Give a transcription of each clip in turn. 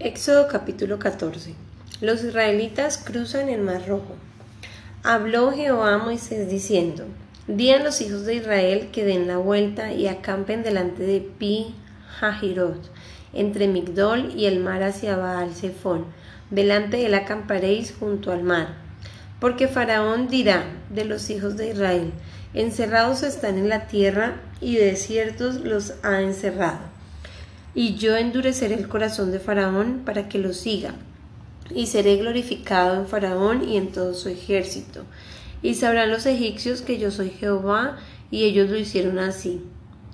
Éxodo capítulo 14. Los israelitas cruzan el Mar Rojo. Habló Jehová a Moisés diciendo, Di a los hijos de Israel que den la vuelta y acampen delante de Pi Hahirot, entre Migdol y el mar hacia Baal Zephón. Delante de él acamparéis junto al mar. Porque Faraón dirá de los hijos de Israel, encerrados están en la tierra y desiertos los ha encerrado y yo endureceré el corazón de Faraón para que lo siga, y seré glorificado en Faraón y en todo su ejército. Y sabrán los egipcios que yo soy Jehová, y ellos lo hicieron así.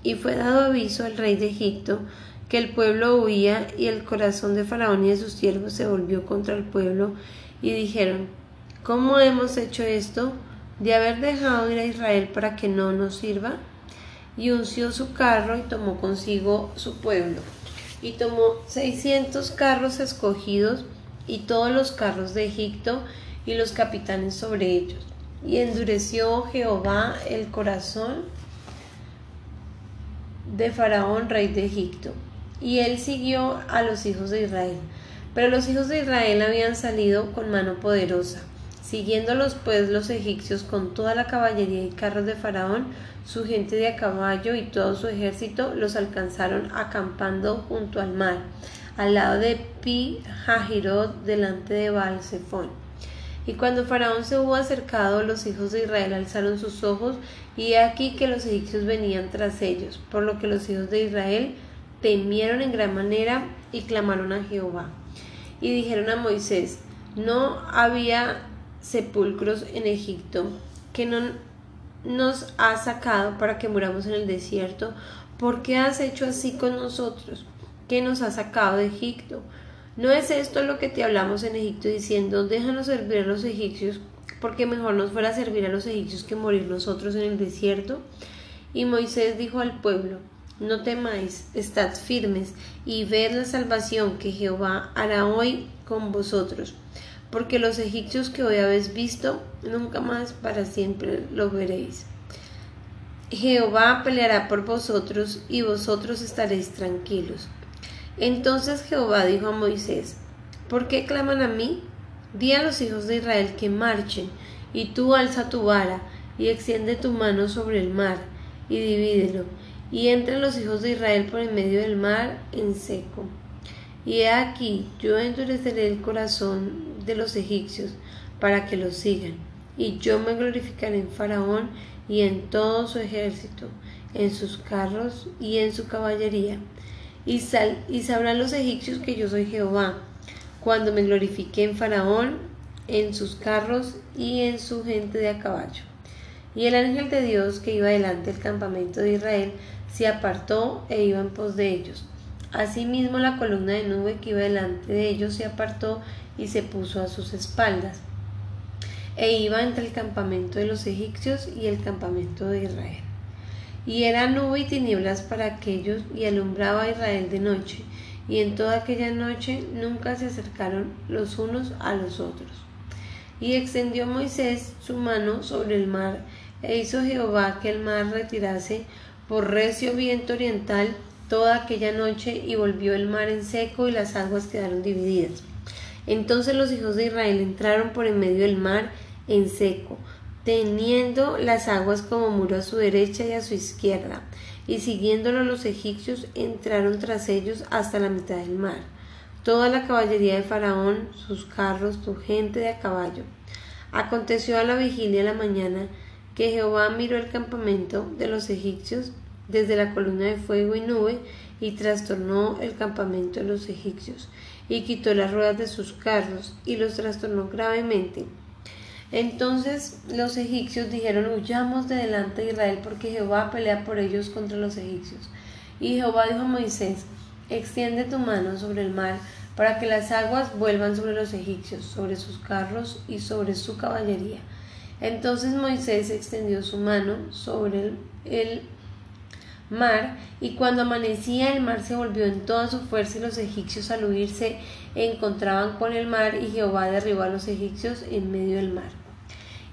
Y fue dado aviso al rey de Egipto que el pueblo huía, y el corazón de Faraón y de sus siervos se volvió contra el pueblo, y dijeron, ¿Cómo hemos hecho esto? de haber dejado ir a Israel para que no nos sirva y unció su carro y tomó consigo su pueblo. Y tomó seiscientos carros escogidos y todos los carros de Egipto y los capitanes sobre ellos. Y endureció Jehová el corazón de Faraón, rey de Egipto. Y él siguió a los hijos de Israel. Pero los hijos de Israel habían salido con mano poderosa. Siguiéndolos pues los egipcios con toda la caballería y carros de Faraón, su gente de a caballo y todo su ejército los alcanzaron acampando junto al mar, al lado de Pi Hahirot, delante de Baal Zephon. Y cuando Faraón se hubo acercado, los hijos de Israel alzaron sus ojos, y he aquí que los egipcios venían tras ellos, por lo que los hijos de Israel temieron en gran manera y clamaron a Jehová. Y dijeron a Moisés, no había sepulcros en Egipto que no nos ha sacado para que muramos en el desierto? ¿Por qué has hecho así con nosotros? que nos ha sacado de Egipto? ¿No es esto lo que te hablamos en Egipto diciendo, déjanos servir a los egipcios, porque mejor nos fuera servir a los egipcios que morir nosotros en el desierto? Y Moisés dijo al pueblo, no temáis, estad firmes y ved la salvación que Jehová hará hoy con vosotros porque los egipcios que hoy habéis visto, nunca más para siempre lo veréis. Jehová peleará por vosotros y vosotros estaréis tranquilos. Entonces Jehová dijo a Moisés, ¿por qué claman a mí? Di a los hijos de Israel que marchen, y tú alza tu vara, y extiende tu mano sobre el mar, y divídelo, y entren los hijos de Israel por en medio del mar en seco. Y he aquí, yo endureceré el corazón de los egipcios para que los sigan. Y yo me glorificaré en Faraón y en todo su ejército, en sus carros y en su caballería. Y, sal, y sabrán los egipcios que yo soy Jehová, cuando me glorifique en Faraón, en sus carros y en su gente de a caballo. Y el ángel de Dios que iba delante del campamento de Israel se apartó e iba en pos de ellos. Asimismo la columna de nube que iba delante de ellos se apartó y se puso a sus espaldas, e iba entre el campamento de los egipcios y el campamento de Israel. Y era nube y tinieblas para aquellos, y alumbraba a Israel de noche, y en toda aquella noche nunca se acercaron los unos a los otros. Y extendió Moisés su mano sobre el mar, e hizo Jehová que el mar retirase por recio viento oriental toda aquella noche, y volvió el mar en seco, y las aguas quedaron divididas. Entonces los hijos de Israel entraron por en medio del mar en seco, teniendo las aguas como muro a su derecha y a su izquierda, y siguiéndolo los egipcios entraron tras ellos hasta la mitad del mar. Toda la caballería de Faraón, sus carros, su gente de a caballo. Aconteció a la vigilia de la mañana que Jehová miró el campamento de los egipcios desde la columna de fuego y nube y trastornó el campamento de los egipcios y quitó las ruedas de sus carros y los trastornó gravemente. Entonces los egipcios dijeron, huyamos de delante de Israel porque Jehová pelea por ellos contra los egipcios. Y Jehová dijo a Moisés, extiende tu mano sobre el mar para que las aguas vuelvan sobre los egipcios, sobre sus carros y sobre su caballería. Entonces Moisés extendió su mano sobre el, el mar, y cuando amanecía el mar se volvió en toda su fuerza y los egipcios al huirse encontraban con el mar y Jehová derribó a los egipcios en medio del mar.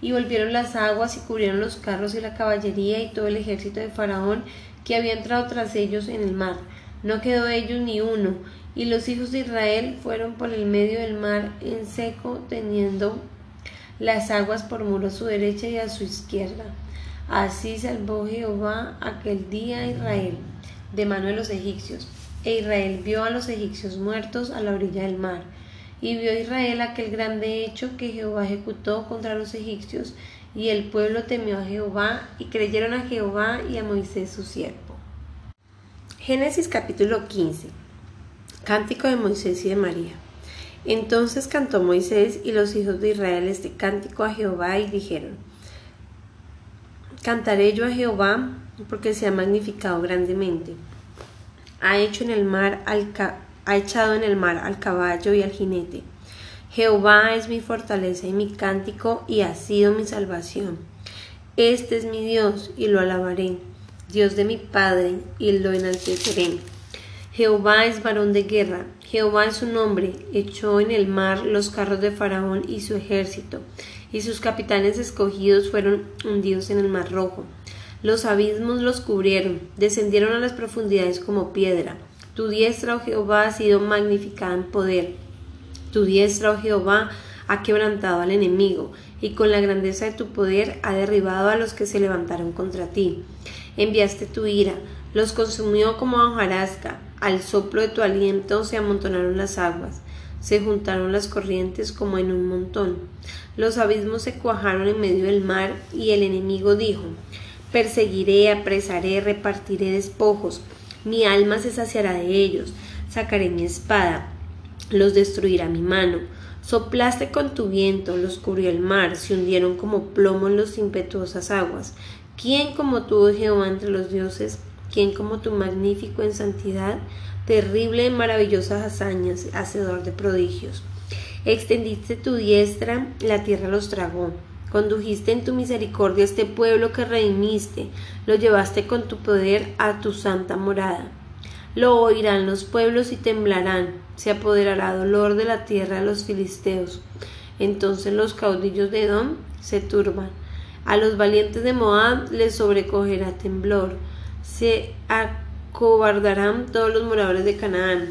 Y volvieron las aguas y cubrieron los carros y la caballería y todo el ejército de Faraón que había entrado tras ellos en el mar. No quedó ellos ni uno, Y los hijos de Israel fueron por el medio del mar en seco, teniendo las aguas por muro a su derecha y a su izquierda. Así salvó Jehová aquel día a Israel de mano de los egipcios. E Israel vio a los egipcios muertos a la orilla del mar. Y vio Israel aquel grande hecho que Jehová ejecutó contra los egipcios, y el pueblo temió a Jehová, y creyeron a Jehová y a Moisés su siervo. Génesis capítulo 15. Cántico de Moisés y de María. Entonces cantó Moisés y los hijos de Israel este cántico a Jehová y dijeron, Cantaré yo a Jehová porque se ha magnificado grandemente. Ha hecho en el mar al ha echado en el mar al caballo y al jinete. Jehová es mi fortaleza y mi cántico y ha sido mi salvación. Este es mi Dios y lo alabaré, Dios de mi Padre y lo enalteceré. Jehová es varón de guerra, Jehová es su nombre, echó en el mar los carros de Faraón y su ejército, y sus capitanes escogidos fueron hundidos en el mar rojo. Los abismos los cubrieron, descendieron a las profundidades como piedra. Tu diestra, oh Jehová, ha sido magnificada en poder. Tu diestra, oh Jehová, ha quebrantado al enemigo, y con la grandeza de tu poder ha derribado a los que se levantaron contra ti. Enviaste tu ira, los consumió como hojarasca, al soplo de tu aliento se amontonaron las aguas, se juntaron las corrientes como en un montón. Los abismos se cuajaron en medio del mar, y el enemigo dijo Perseguiré, apresaré, repartiré despojos. Mi alma se saciará de ellos. Sacaré mi espada. Los destruirá mi mano. Soplaste con tu viento, los cubrió el mar, se hundieron como plomo en las impetuosas aguas. ¿Quién como tú, oh Jehová, entre los dioses? ¿Quién como tú, magnífico en santidad, terrible en maravillosas hazañas, hacedor de prodigios? Extendiste tu diestra, la tierra los tragó. Condujiste en tu misericordia este pueblo que redimiste, lo llevaste con tu poder a tu santa morada. Lo oirán los pueblos y temblarán, se apoderará dolor de la tierra de los filisteos. Entonces los caudillos de Edom se turban. A los valientes de Moab les sobrecogerá temblor. Se acobardarán todos los moradores de Canaán.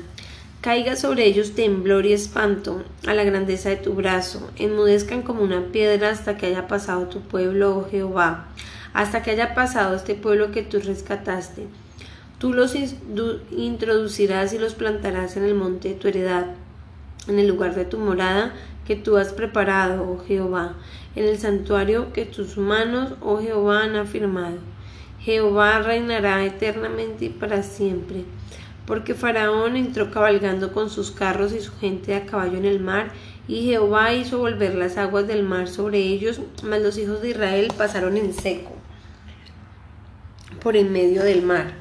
Caiga sobre ellos temblor y espanto a la grandeza de tu brazo, enmudezcan como una piedra hasta que haya pasado tu pueblo, oh Jehová, hasta que haya pasado este pueblo que tú rescataste. Tú los introducirás y los plantarás en el monte de tu heredad, en el lugar de tu morada que tú has preparado, oh Jehová, en el santuario que tus manos, oh Jehová, han afirmado. Jehová reinará eternamente y para siempre porque Faraón entró cabalgando con sus carros y su gente a caballo en el mar, y Jehová hizo volver las aguas del mar sobre ellos, mas los hijos de Israel pasaron en seco por en medio del mar.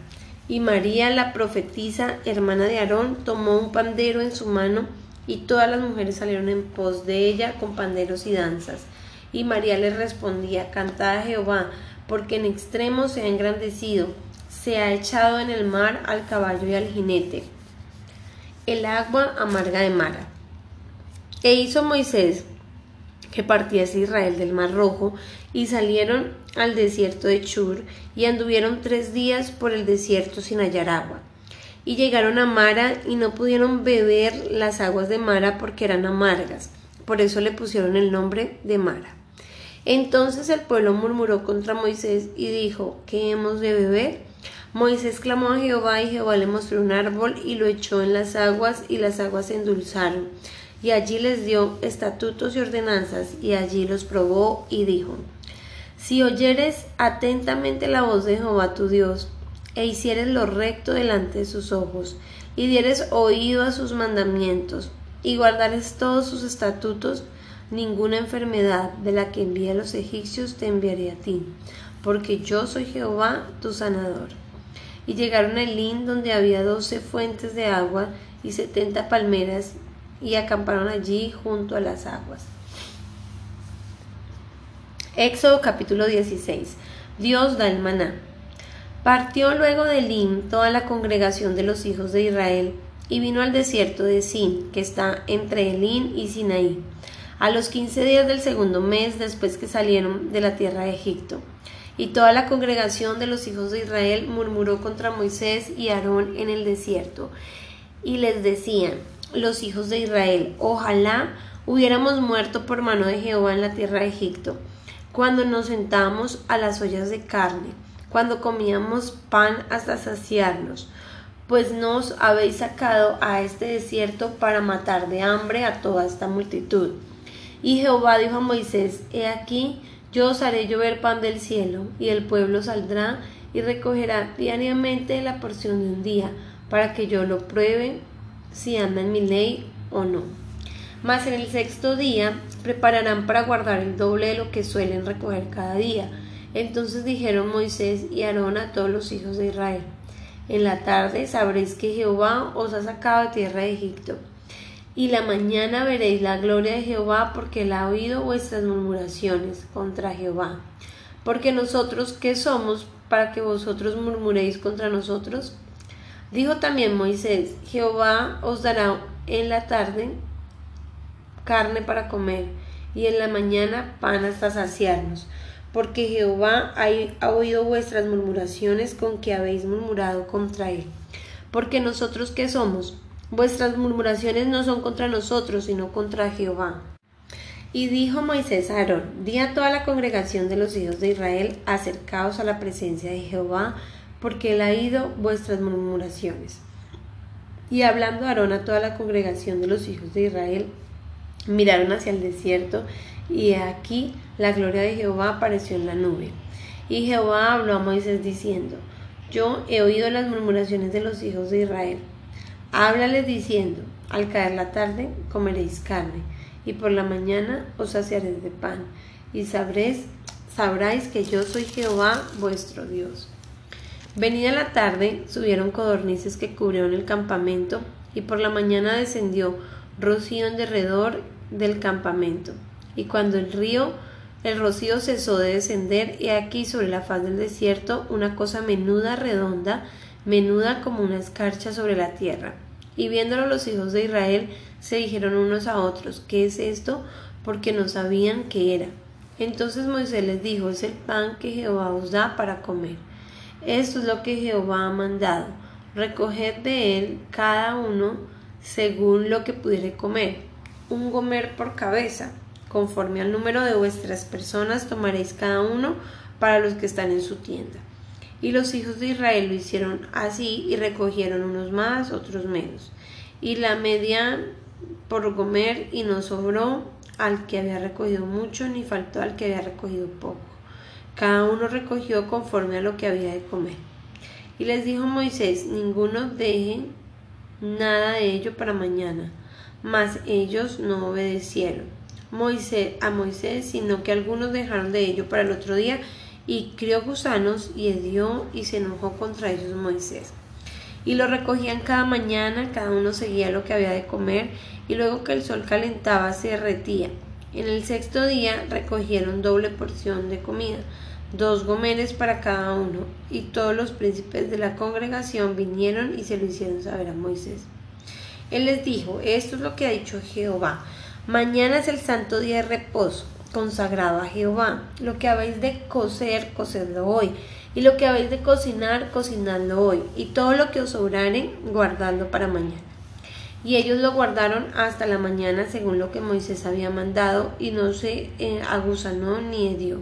Y María, la profetisa, hermana de Aarón, tomó un pandero en su mano, y todas las mujeres salieron en pos de ella con panderos y danzas. Y María les respondía, Cantad a Jehová, porque en extremo se ha engrandecido se ha echado en el mar al caballo y al jinete. El agua amarga de Mara. E hizo Moisés que partiese Israel del mar rojo y salieron al desierto de Chur y anduvieron tres días por el desierto sin hallar agua. Y llegaron a Mara y no pudieron beber las aguas de Mara porque eran amargas. Por eso le pusieron el nombre de Mara. Entonces el pueblo murmuró contra Moisés y dijo, ¿qué hemos de beber? Moisés clamó a Jehová y Jehová le mostró un árbol y lo echó en las aguas y las aguas se endulzaron. Y allí les dio estatutos y ordenanzas y allí los probó y dijo, Si oyeres atentamente la voz de Jehová tu Dios e hicieres lo recto delante de sus ojos y dieres oído a sus mandamientos y guardares todos sus estatutos, ninguna enfermedad de la que envía a los egipcios te enviaré a ti, porque yo soy Jehová tu sanador y llegaron a Elín donde había doce fuentes de agua y setenta palmeras y acamparon allí junto a las aguas. Éxodo capítulo 16. Dios da el maná. Partió luego de Elín toda la congregación de los hijos de Israel y vino al desierto de Sin, que está entre Elín y Sinaí, a los quince días del segundo mes después que salieron de la tierra de Egipto. Y toda la congregación de los hijos de Israel murmuró contra Moisés y Aarón en el desierto. y les decían los hijos de Israel, ojalá hubiéramos muerto por mano de Jehová en la tierra de Egipto, cuando nos sentábamos a las ollas de carne, cuando comíamos pan hasta saciarnos, pues nos habéis sacado a este desierto para matar de hambre a toda esta multitud. Y Jehová dijo a Moisés, He aquí, yo os haré llover pan del cielo, y el pueblo saldrá y recogerá diariamente la porción de un día, para que yo lo pruebe si anda en mi ley o no. Mas en el sexto día prepararán para guardar el doble de lo que suelen recoger cada día. Entonces dijeron Moisés y Aarón a todos los hijos de Israel, En la tarde sabréis que Jehová os ha sacado de tierra de Egipto. Y la mañana veréis la gloria de Jehová porque él ha oído vuestras murmuraciones contra Jehová. Porque nosotros, ¿qué somos para que vosotros murmuréis contra nosotros? Dijo también Moisés, Jehová os dará en la tarde carne para comer, y en la mañana pan hasta saciarnos, porque Jehová ha oído vuestras murmuraciones con que habéis murmurado contra él. Porque nosotros qué somos? Vuestras murmuraciones no son contra nosotros, sino contra Jehová. Y dijo Moisés a Aarón, di a toda la congregación de los hijos de Israel, acercaos a la presencia de Jehová, porque él ha oído vuestras murmuraciones. Y hablando Aarón a toda la congregación de los hijos de Israel, Miraron hacia el desierto y aquí la gloria de Jehová apareció en la nube. Y Jehová habló a Moisés diciendo, Yo he oído las murmuraciones de los hijos de Israel. Háblales diciendo, Al caer la tarde comeréis carne, y por la mañana os saciaréis de pan, y sabréis, sabráis que yo soy Jehová vuestro Dios. Venida la tarde, subieron codornices que cubrieron el campamento, y por la mañana descendió rocío en derredor del campamento. Y cuando el río, el rocío cesó de descender, he aquí sobre la faz del desierto una cosa menuda, redonda, menuda como una escarcha sobre la tierra. Y viéndolo los hijos de Israel, se dijeron unos a otros, ¿qué es esto? Porque no sabían qué era. Entonces Moisés les dijo, es el pan que Jehová os da para comer. Esto es lo que Jehová ha mandado. Recoged de él cada uno según lo que pudiere comer, un gomer por cabeza, conforme al número de vuestras personas tomaréis cada uno para los que están en su tienda. Y los hijos de Israel lo hicieron así y recogieron unos más, otros menos. Y la media por gomer y no sobró al que había recogido mucho ni faltó al que había recogido poco. Cada uno recogió conforme a lo que había de comer. Y les dijo Moisés, ninguno deje nada de ello para mañana. Mas ellos no obedecieron Moisés, a Moisés, sino que algunos dejaron de ello para el otro día, y crió gusanos y hedió y se enojó contra ellos Moisés. Y lo recogían cada mañana, cada uno seguía lo que había de comer, y luego que el sol calentaba se derretía. En el sexto día recogieron doble porción de comida, dos gomeres para cada uno, y todos los príncipes de la congregación vinieron y se lo hicieron saber a Moisés. Él les dijo, esto es lo que ha dicho Jehová, mañana es el santo día de reposo, consagrado a Jehová, lo que habéis de cocer, cocedlo hoy, y lo que habéis de cocinar, cocinadlo hoy, y todo lo que os sobrare, guardadlo para mañana. Y ellos lo guardaron hasta la mañana según lo que Moisés había mandado, y no se eh, aguzanó ni hedió.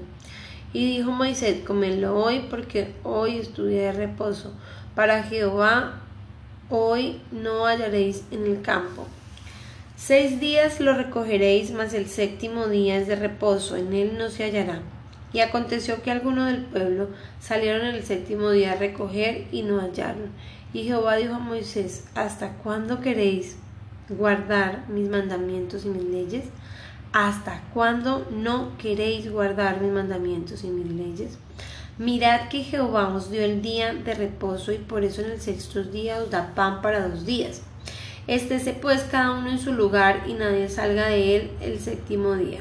Y dijo Moisés, comedlo hoy porque hoy es tu día de reposo. Para Jehová hoy no hallaréis en el campo. Seis días lo recogeréis, mas el séptimo día es de reposo, en él no se hallará. Y aconteció que algunos del pueblo salieron el séptimo día a recoger y no hallaron. Y Jehová dijo a Moisés, ¿hasta cuándo queréis guardar mis mandamientos y mis leyes? ¿Hasta cuándo no queréis guardar mis mandamientos y mis leyes? Mirad que Jehová os dio el día de reposo y por eso en el sexto día os da pan para dos días. Estése pues cada uno en su lugar y nadie salga de él el séptimo día.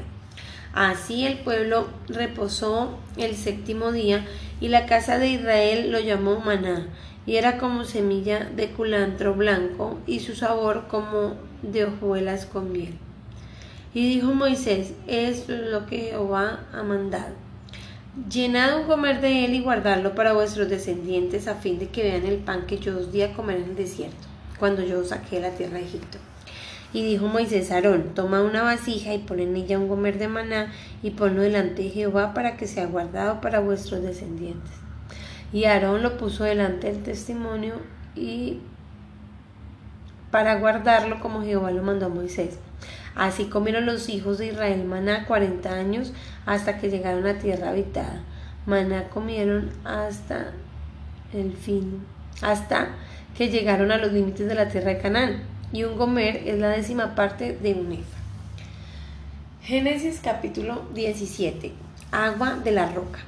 Así el pueblo reposó el séptimo día y la casa de Israel lo llamó maná y era como semilla de culantro blanco y su sabor como de hojuelas con miel. Y dijo Moisés, esto es lo que Jehová ha mandado. Llenad un comer de él y guardadlo para vuestros descendientes a fin de que vean el pan que yo os di a comer en el desierto. Cuando yo saqué la tierra de Egipto. Y dijo Moisés a Aarón, toma una vasija y pon en ella un gomer de maná y ponlo delante de Jehová para que sea guardado para vuestros descendientes. Y Aarón lo puso delante del testimonio y para guardarlo como Jehová lo mandó a Moisés. Así comieron los hijos de Israel maná cuarenta años hasta que llegaron a tierra habitada. Maná comieron hasta el fin, hasta que llegaron a los límites de la tierra de Canaán. Y un gomer es la décima parte de un efa. Génesis capítulo 17. Agua de la roca.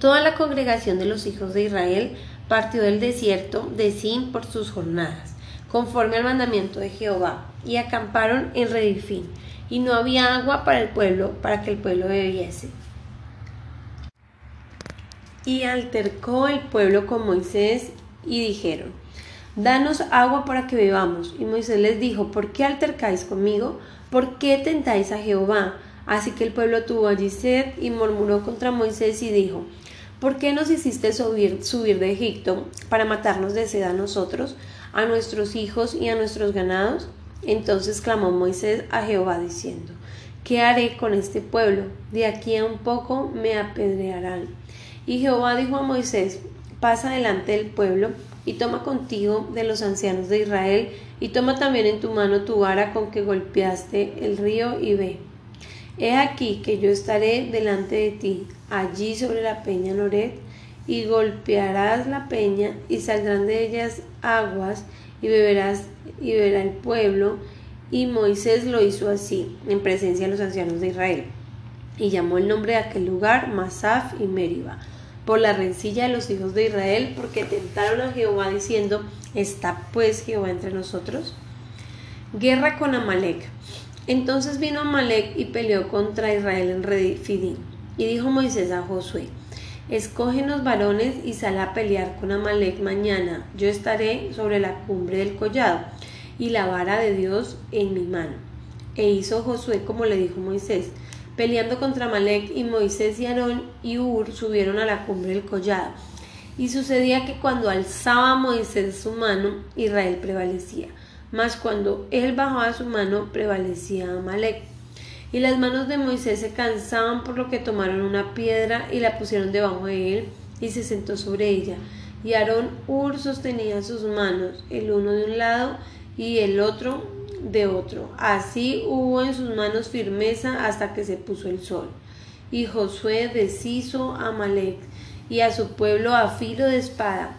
Toda la congregación de los hijos de Israel partió del desierto de Sin por sus jornadas, conforme al mandamiento de Jehová, y acamparon en Redifín, y no había agua para el pueblo, para que el pueblo bebiese. Y altercó el pueblo con Moisés, y dijeron, Danos agua para que bebamos. Y Moisés les dijo, ¿por qué altercáis conmigo? ¿Por qué tentáis a Jehová? Así que el pueblo tuvo allí sed y murmuró contra Moisés y dijo, ¿por qué nos hiciste subir, subir de Egipto para matarnos de sed a nosotros, a nuestros hijos y a nuestros ganados? Entonces clamó Moisés a Jehová diciendo, ¿qué haré con este pueblo? De aquí a un poco me apedrearán. Y Jehová dijo a Moisés, pasa delante del pueblo y toma contigo de los ancianos de Israel y toma también en tu mano tu vara con que golpeaste el río y ve. He aquí que yo estaré delante de ti, allí sobre la peña Noret, y golpearás la peña, y saldrán de ellas aguas, y beberás, y beberá el pueblo. Y Moisés lo hizo así, en presencia de los ancianos de Israel. Y llamó el nombre de aquel lugar Masaf y Meriba, por la rencilla de los hijos de Israel, porque tentaron a Jehová diciendo, ¿está pues Jehová entre nosotros? Guerra con Amalek. Entonces vino Amalek y peleó contra Israel en Redifidín. Y dijo Moisés a Josué, Escógenos varones y sal a pelear con Amalek mañana. Yo estaré sobre la cumbre del collado y la vara de Dios en mi mano. E hizo Josué como le dijo Moisés, peleando contra Amalek y Moisés y Aarón y Ur subieron a la cumbre del collado. Y sucedía que cuando alzaba Moisés su mano, Israel prevalecía mas cuando él bajaba su mano prevalecía Amalek. Y las manos de Moisés se cansaban por lo que tomaron una piedra y la pusieron debajo de él y se sentó sobre ella. Y Aarón Ur sostenía sus manos, el uno de un lado y el otro de otro. Así hubo en sus manos firmeza hasta que se puso el sol. Y Josué deshizo a Amalek y a su pueblo a filo de espada.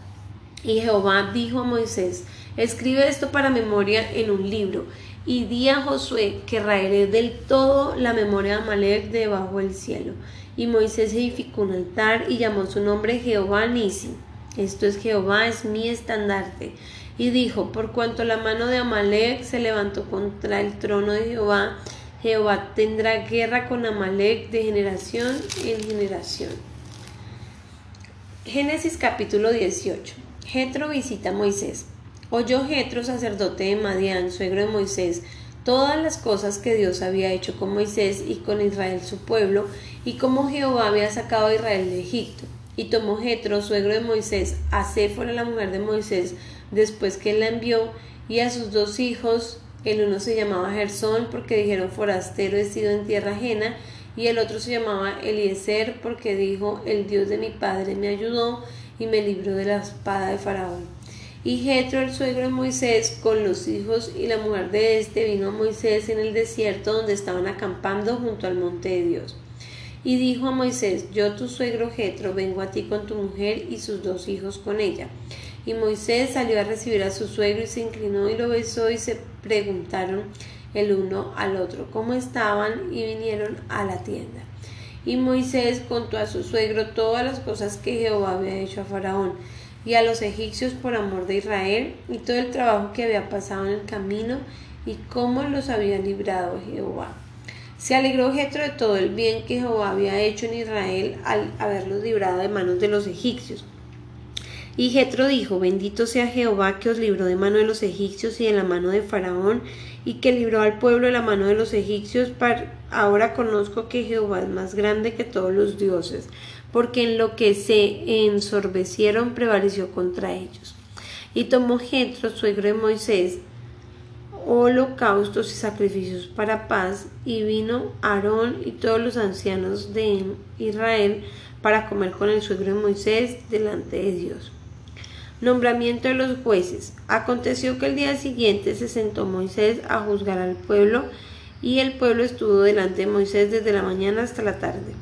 Y Jehová dijo a Moisés, Escribe esto para memoria en un libro y di a Josué que raeré del todo la memoria de Amalek debajo del cielo. Y Moisés edificó un altar y llamó su nombre Jehová Nisi. Esto es Jehová, es mi estandarte. Y dijo, por cuanto la mano de Amalek se levantó contra el trono de Jehová, Jehová tendrá guerra con Amalek de generación en generación. Génesis capítulo 18. Jetro visita a Moisés. Oyó Jetro, sacerdote de Madián, suegro de Moisés, todas las cosas que Dios había hecho con Moisés y con Israel su pueblo, y cómo Jehová había sacado a Israel de Egipto. Y tomó Jetro, suegro de Moisés, a Séfora, la mujer de Moisés, después que él la envió, y a sus dos hijos, el uno se llamaba Gersón, porque dijeron forastero he sido en tierra ajena, y el otro se llamaba Eliezer, porque dijo, el Dios de mi padre me ayudó y me libró de la espada de Faraón. Y Jetro, el suegro de Moisés, con los hijos y la mujer de éste, vino a Moisés en el desierto donde estaban acampando junto al monte de Dios. Y dijo a Moisés, yo tu suegro Jetro vengo a ti con tu mujer y sus dos hijos con ella. Y Moisés salió a recibir a su suegro y se inclinó y lo besó y se preguntaron el uno al otro cómo estaban y vinieron a la tienda. Y Moisés contó a su suegro todas las cosas que Jehová había hecho a Faraón y a los egipcios por amor de Israel y todo el trabajo que había pasado en el camino y cómo los había librado Jehová. Se alegró Jetro de todo el bien que Jehová había hecho en Israel al haberlos librado de manos de los egipcios. Y Jetro dijo, bendito sea Jehová que os libró de mano de los egipcios y de la mano de Faraón, y que libró al pueblo de la mano de los egipcios. Ahora conozco que Jehová es más grande que todos los dioses porque en lo que se ensorbecieron prevaleció contra ellos. Y tomó Jetro, suegro de Moisés, holocaustos y sacrificios para paz, y vino Aarón y todos los ancianos de Israel para comer con el suegro de Moisés delante de Dios. Nombramiento de los jueces. Aconteció que el día siguiente se sentó Moisés a juzgar al pueblo, y el pueblo estuvo delante de Moisés desde la mañana hasta la tarde.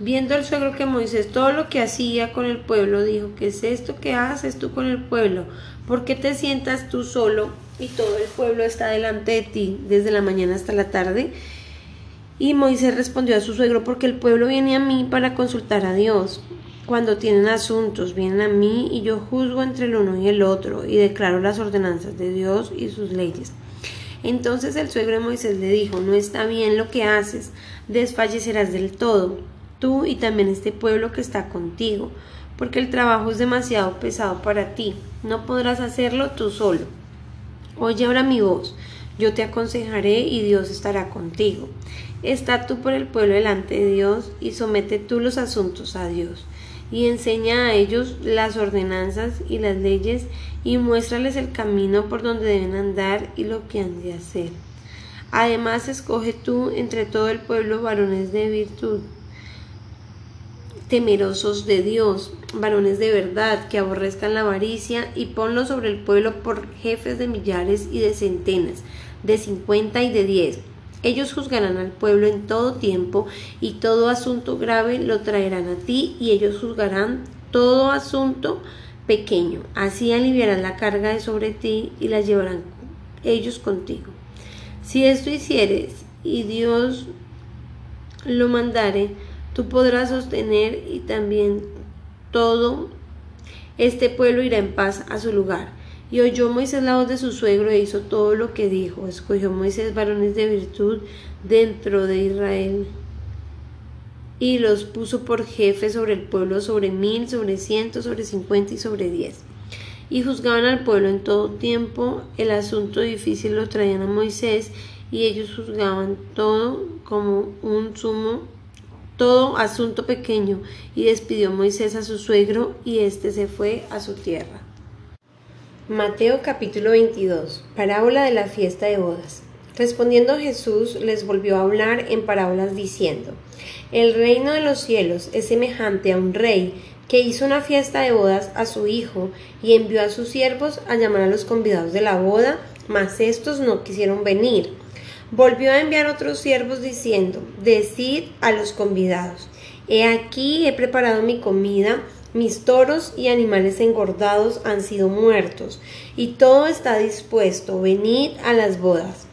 Viendo el suegro que Moisés todo lo que hacía con el pueblo, dijo, ¿qué es esto que haces tú con el pueblo? ¿Por qué te sientas tú solo y todo el pueblo está delante de ti desde la mañana hasta la tarde? Y Moisés respondió a su suegro, porque el pueblo viene a mí para consultar a Dios. Cuando tienen asuntos, vienen a mí y yo juzgo entre el uno y el otro y declaro las ordenanzas de Dios y sus leyes. Entonces el suegro de Moisés le dijo, no está bien lo que haces, desfallecerás del todo tú y también este pueblo que está contigo, porque el trabajo es demasiado pesado para ti, no podrás hacerlo tú solo. Oye ahora mi voz, yo te aconsejaré y Dios estará contigo. Está tú por el pueblo delante de Dios y somete tú los asuntos a Dios y enseña a ellos las ordenanzas y las leyes y muéstrales el camino por donde deben andar y lo que han de hacer. Además, escoge tú entre todo el pueblo varones de virtud temerosos de Dios, varones de verdad, que aborrezcan la avaricia, y ponlo sobre el pueblo por jefes de millares y de centenas, de cincuenta y de diez. Ellos juzgarán al pueblo en todo tiempo, y todo asunto grave lo traerán a ti, y ellos juzgarán todo asunto pequeño. Así aliviarán la carga de sobre ti y la llevarán ellos contigo. Si esto hicieres y Dios lo mandare, tú podrás sostener y también todo este pueblo irá en paz a su lugar. Y oyó Moisés la voz de su suegro e hizo todo lo que dijo. Escogió Moisés varones de virtud dentro de Israel y los puso por jefe sobre el pueblo, sobre mil, sobre ciento, sobre cincuenta y sobre diez. Y juzgaban al pueblo en todo tiempo, el asunto difícil lo traían a Moisés y ellos juzgaban todo como un sumo todo asunto pequeño, y despidió Moisés a su suegro, y éste se fue a su tierra. Mateo capítulo 22 Parábola de la fiesta de bodas. Respondiendo Jesús les volvió a hablar en parábolas diciendo, El reino de los cielos es semejante a un rey que hizo una fiesta de bodas a su hijo y envió a sus siervos a llamar a los convidados de la boda, mas estos no quisieron venir. Volvió a enviar otros siervos diciendo, Decid a los convidados, He aquí he preparado mi comida, mis toros y animales engordados han sido muertos, y todo está dispuesto, venid a las bodas.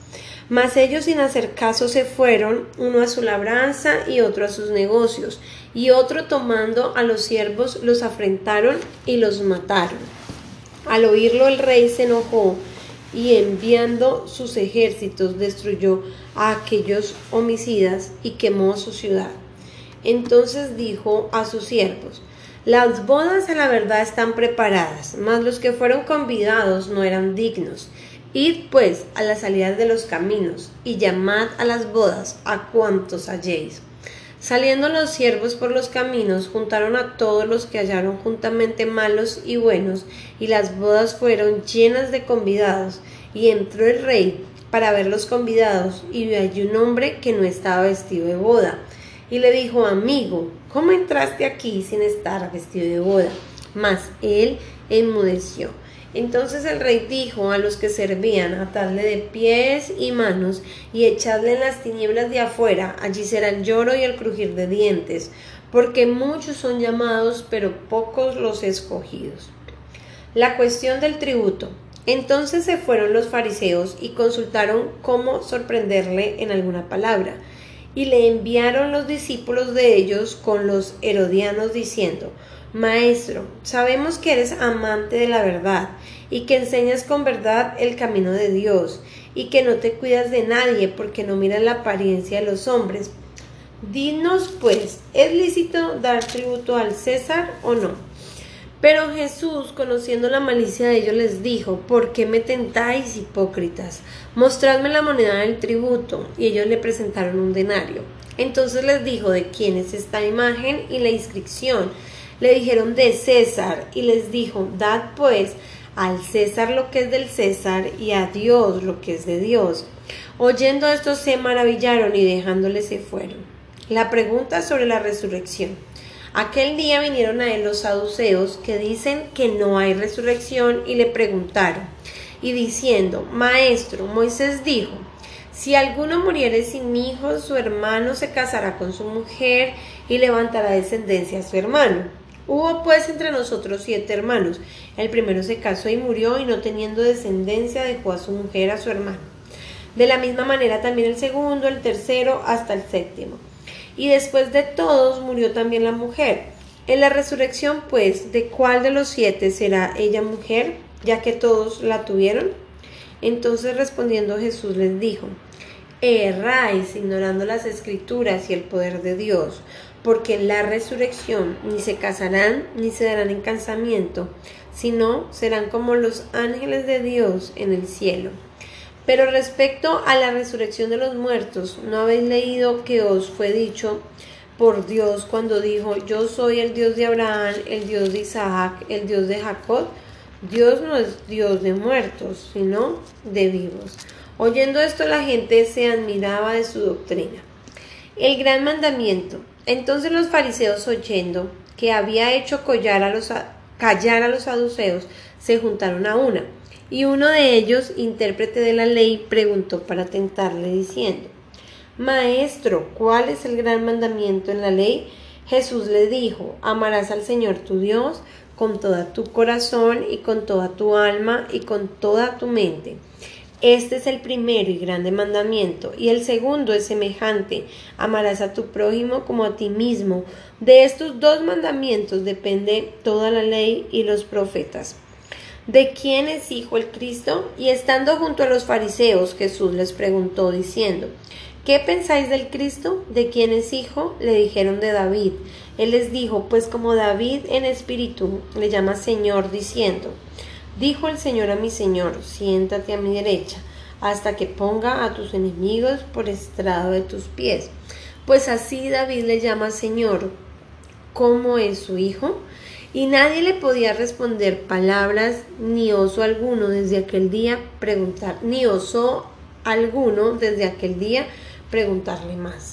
Mas ellos sin hacer caso se fueron, uno a su labranza y otro a sus negocios, y otro tomando a los siervos los afrentaron y los mataron. Al oírlo el rey se enojó y enviando sus ejércitos destruyó a aquellos homicidas y quemó su ciudad. Entonces dijo a sus siervos, las bodas a la verdad están preparadas, mas los que fueron convidados no eran dignos. Id pues a las salidas de los caminos y llamad a las bodas a cuantos halléis. Saliendo los siervos por los caminos, juntaron a todos los que hallaron juntamente malos y buenos, y las bodas fueron llenas de convidados, y entró el rey para ver los convidados, y vio allí un hombre que no estaba vestido de boda, y le dijo, amigo, ¿cómo entraste aquí sin estar vestido de boda? Mas él enmudeció. Entonces el rey dijo a los que servían, atadle de pies y manos y echadle en las tinieblas de afuera, allí será el lloro y el crujir de dientes, porque muchos son llamados, pero pocos los escogidos. La cuestión del tributo. Entonces se fueron los fariseos y consultaron cómo sorprenderle en alguna palabra, y le enviaron los discípulos de ellos con los herodianos diciendo, Maestro, sabemos que eres amante de la verdad y que enseñas con verdad el camino de Dios y que no te cuidas de nadie porque no miras la apariencia de los hombres. Dinos pues, ¿es lícito dar tributo al César o no? Pero Jesús, conociendo la malicia de ellos, les dijo, ¿por qué me tentáis, hipócritas? Mostradme la moneda del tributo. Y ellos le presentaron un denario. Entonces les dijo, ¿de quién es esta imagen y la inscripción? Le dijeron de César y les dijo, dad pues al César lo que es del César y a Dios lo que es de Dios. Oyendo esto se maravillaron y dejándole se fueron. La pregunta sobre la resurrección. Aquel día vinieron a él los saduceos que dicen que no hay resurrección y le preguntaron, y diciendo, Maestro, Moisés dijo, si alguno muriere sin hijos, su hermano se casará con su mujer y levantará descendencia a su hermano. Hubo pues entre nosotros siete hermanos. El primero se casó y murió y no teniendo descendencia dejó a su mujer a su hermano. De la misma manera también el segundo, el tercero, hasta el séptimo y después de todos murió también la mujer. En la resurrección, pues, ¿de cuál de los siete será ella mujer, ya que todos la tuvieron? Entonces respondiendo Jesús les dijo, erráis ignorando las escrituras y el poder de Dios, porque en la resurrección ni se casarán ni se darán en casamiento, sino serán como los ángeles de Dios en el cielo. Pero respecto a la resurrección de los muertos, ¿no habéis leído que os fue dicho por Dios cuando dijo, yo soy el Dios de Abraham, el Dios de Isaac, el Dios de Jacob? Dios no es Dios de muertos, sino de vivos. Oyendo esto la gente se admiraba de su doctrina. El gran mandamiento. Entonces los fariseos oyendo que había hecho callar a los, callar a los saduceos, se juntaron a una y uno de ellos, intérprete de la ley, preguntó para tentarle diciendo, Maestro, ¿cuál es el gran mandamiento en la ley? Jesús le dijo, amarás al Señor tu Dios con toda tu corazón y con toda tu alma y con toda tu mente. Este es el primero y grande mandamiento, y el segundo es semejante, amarás a tu prójimo como a ti mismo. De estos dos mandamientos depende toda la ley y los profetas. ¿De quién es hijo el Cristo? Y estando junto a los fariseos, Jesús les preguntó diciendo, ¿Qué pensáis del Cristo? ¿De quién es hijo? Le dijeron de David. Él les dijo, pues como David en espíritu le llama Señor, diciendo, Dijo el Señor a mi Señor, siéntate a mi derecha, hasta que ponga a tus enemigos por estrado de tus pies. Pues así David le llama Señor. ¿Cómo es su hijo? y nadie le podía responder palabras ni oso alguno desde aquel día preguntar, ni osó alguno desde aquel día preguntarle más.